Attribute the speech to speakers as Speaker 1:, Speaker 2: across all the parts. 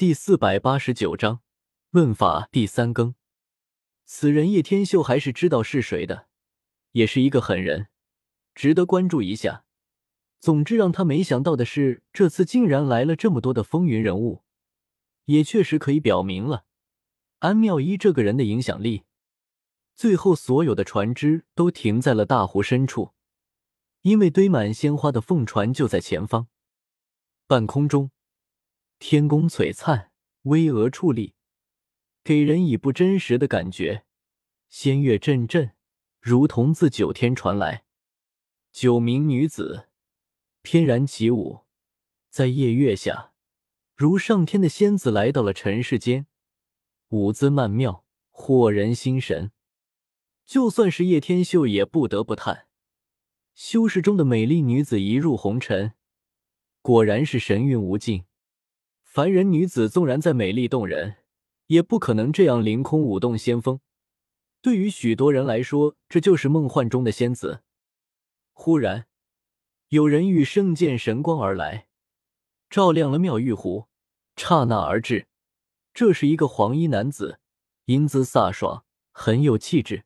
Speaker 1: 第四百八十九章问法第三更。此人叶天秀还是知道是谁的，也是一个狠人，值得关注一下。总之，让他没想到的是，这次竟然来了这么多的风云人物，也确实可以表明了安妙一这个人的影响力。最后，所有的船只都停在了大湖深处，因为堆满鲜花的凤船就在前方。半空中。天宫璀璨，巍峨矗立，给人以不真实的感觉。仙乐阵阵，如同自九天传来。九名女子翩然起舞，在夜月下，如上天的仙子来到了尘世间，舞姿曼妙，惑人心神。就算是叶天秀，也不得不叹：修士中的美丽女子一入红尘，果然是神韵无尽。凡人女子纵然再美丽动人，也不可能这样凌空舞动仙风。对于许多人来说，这就是梦幻中的仙子。忽然，有人遇圣剑神光而来，照亮了妙玉湖。刹那而至，这是一个黄衣男子，英姿飒爽，很有气质。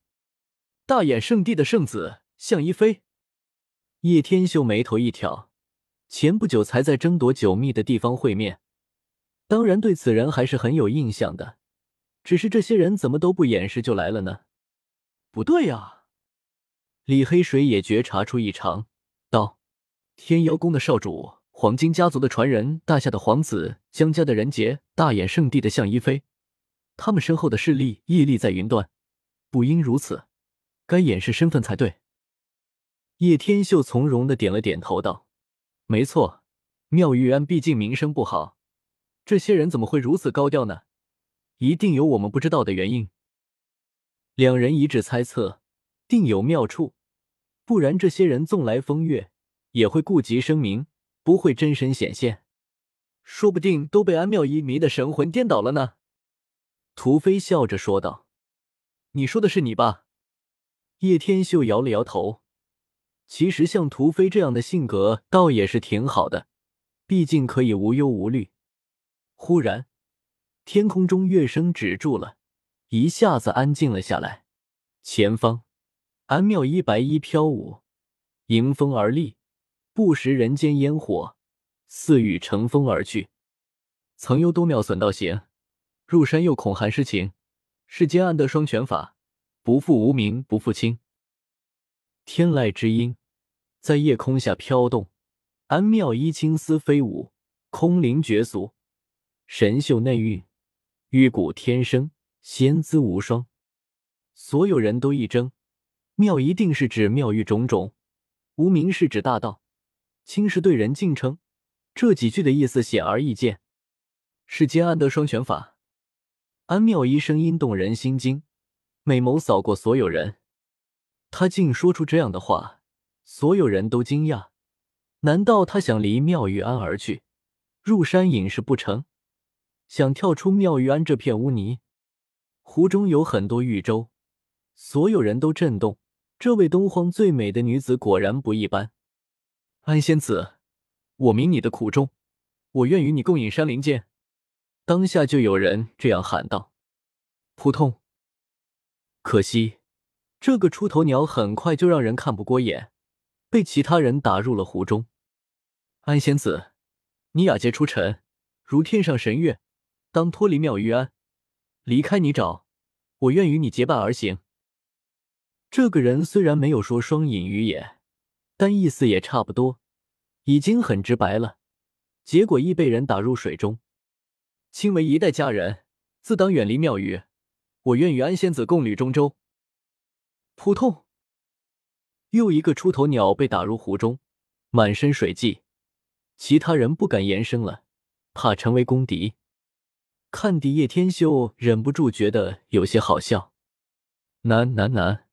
Speaker 1: 大眼圣地的圣子向一飞。叶天秀眉头一挑，前不久才在争夺九秘的地方会面。当然，对此人还是很有印象的，只是这些人怎么都不掩饰就来了呢？不对呀！李黑水也觉察出异常，道：“天妖宫的少主，黄金家族的传人，大夏的皇子，江家的人杰，大眼圣地的向一飞，他们身后的势力屹立在云端，不应如此，该掩饰身份才对。”叶天秀从容的点了点头，道：“没错，妙玉庵毕竟名声不好。”这些人怎么会如此高调呢？一定有我们不知道的原因。两人一致猜测，定有妙处，不然这些人纵来风月，也会顾及声名，不会真身显现。说不定都被安妙一迷得神魂颠倒了呢。屠飞笑着说道：“你说的是你吧？”叶天秀摇了摇头。其实像屠飞这样的性格，倒也是挺好的，毕竟可以无忧无虑。忽然，天空中乐声止住了，一下子安静了下来。前方，安妙一白衣飘舞，迎风而立，不食人间烟火，似欲乘风而去。曾有多妙损道行，入山又恐寒湿情。世间安得双全法？不负无名，不负卿。天籁之音在夜空下飘动，安妙一青丝飞舞，空灵绝俗。神秀内蕴，玉骨天生，仙姿无双。所有人都一怔，妙一定是指妙玉种种，无名是指大道，轻是对人敬称。这几句的意思显而易见。世间安得双全法？安妙一声音动人心惊，美眸扫过所有人，他竟说出这样的话，所有人都惊讶。难道他想离妙玉庵而去，入山隐士不成？想跳出妙玉庵这片污泥，湖中有很多玉舟，所有人都震动。这位东荒最美的女子果然不一般。安仙子，我明你的苦衷，我愿与你共饮山林间。当下就有人这样喊道。扑通！可惜，这个出头鸟很快就让人看不过眼，被其他人打入了湖中。安仙子，你雅洁出尘，如天上神月。当脱离妙玉庵，离开泥沼，我愿与你结伴而行。这个人虽然没有说双隐于眼，但意思也差不多，已经很直白了。结果亦被人打入水中。亲为一代佳人，自当远离妙玉。我愿与安仙子共履中州。扑通！又一个出头鸟被打入湖中，满身水迹。其他人不敢言声了，怕成为公敌。看底叶天秀忍不住觉得有些好笑。难难难，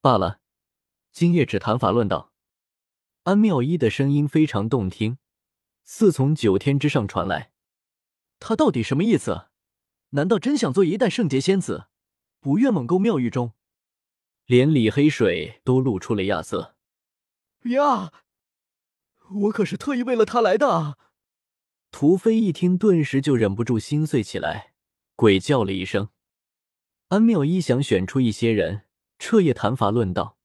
Speaker 1: 罢了，今夜只谈法论道。安妙一的声音非常动听，似从九天之上传来。他到底什么意思？难道真想做一代圣洁仙子，不愿猛攻妙玉中？连李黑水都露出了亚色。
Speaker 2: 呀，我可是特意为了他来的啊。
Speaker 1: 屠飞一听，顿时就忍不住心碎起来，鬼叫了一声。安妙一想选出一些人彻夜谈法论道，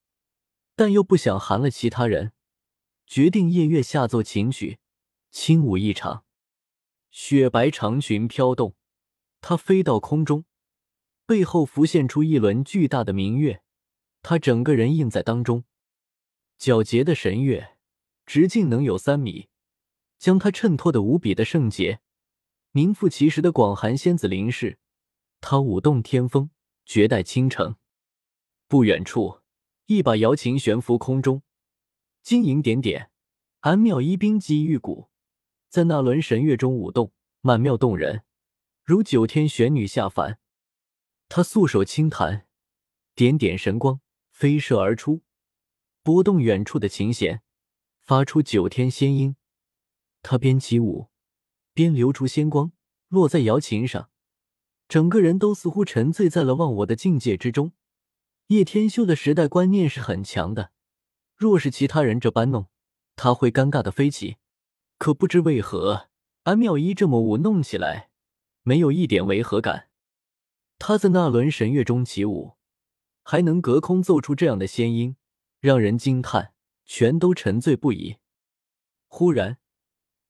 Speaker 1: 但又不想寒了其他人，决定夜月下奏琴曲，轻舞一场。雪白长裙飘动，她飞到空中，背后浮现出一轮巨大的明月，她整个人映在当中。皎洁的神月，直径能有三米，将她衬托的无比的圣洁。名副其实的广寒仙子林氏，她舞动天风，绝代倾城。不远处，一把瑶琴悬浮空中，晶莹点点。安妙一冰肌玉骨。在那轮神月中舞动，曼妙动人，如九天玄女下凡。她素手轻弹，点点神光飞射而出，拨动远处的琴弦，发出九天仙音。他边起舞，边流出仙光，落在瑶琴上，整个人都似乎沉醉在了忘我的境界之中。叶天秀的时代观念是很强的，若是其他人这般弄，他会尴尬的飞起。可不知为何，安妙一这么舞弄起来，没有一点违和感。他在那轮神乐中起舞，还能隔空奏出这样的仙音，让人惊叹，全都沉醉不已。忽然，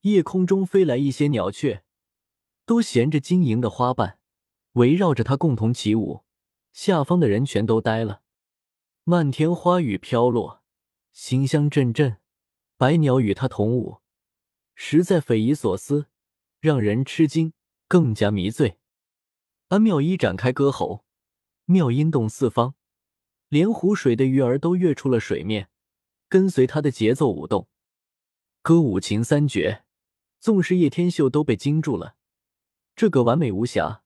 Speaker 1: 夜空中飞来一些鸟雀，都衔着晶莹的花瓣，围绕着它共同起舞。下方的人全都呆了。漫天花雨飘落，馨香阵阵，百鸟与它同舞。实在匪夷所思，让人吃惊，更加迷醉。安妙一展开歌喉，妙音动四方，连湖水的鱼儿都跃出了水面，跟随他的节奏舞动。歌舞琴三绝，纵使叶天秀都被惊住了。这个完美无瑕，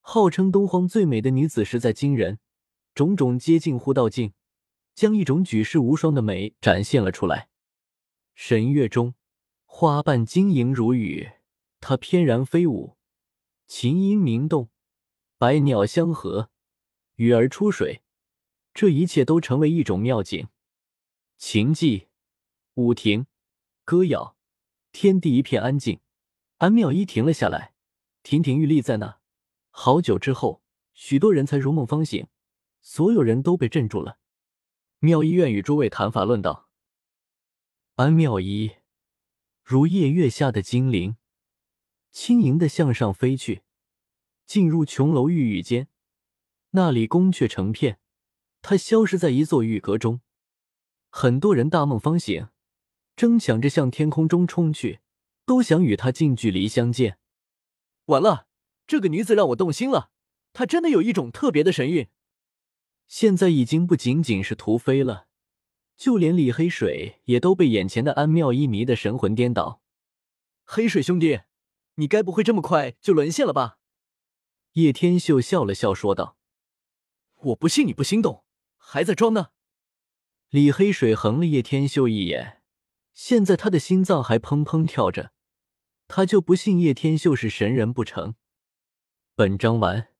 Speaker 1: 号称东荒最美的女子，实在惊人。种种接近乎道境，将一种举世无双的美展现了出来。神月中。花瓣晶莹如雨，它翩然飞舞；琴音鸣动，百鸟相和，鱼儿出水。这一切都成为一种妙景。琴技，舞停，歌谣，天地一片安静。安妙一停了下来，亭亭玉立在那。好久之后，许多人才如梦方醒，所有人都被镇住了。妙一愿与诸位谈法论道。安妙一。如夜月下的精灵，轻盈的向上飞去，进入琼楼玉宇间。那里宫阙成片，他消失在一座玉阁中。很多人大梦方醒，争抢着向天空中冲去，都想与他近距离相见。完了，这个女子让我动心了，她真的有一种特别的神韵。现在已经不仅仅是屠飞了。就连李黑水也都被眼前的安妙一迷得神魂颠倒。黑水兄弟，你该不会这么快就沦陷了吧？叶天秀笑了笑说道：“我不信你不心动，还在装呢。”李黑水横了叶天秀一眼，现在他的心脏还砰砰跳着，他就不信叶天秀是神人不成。本章完。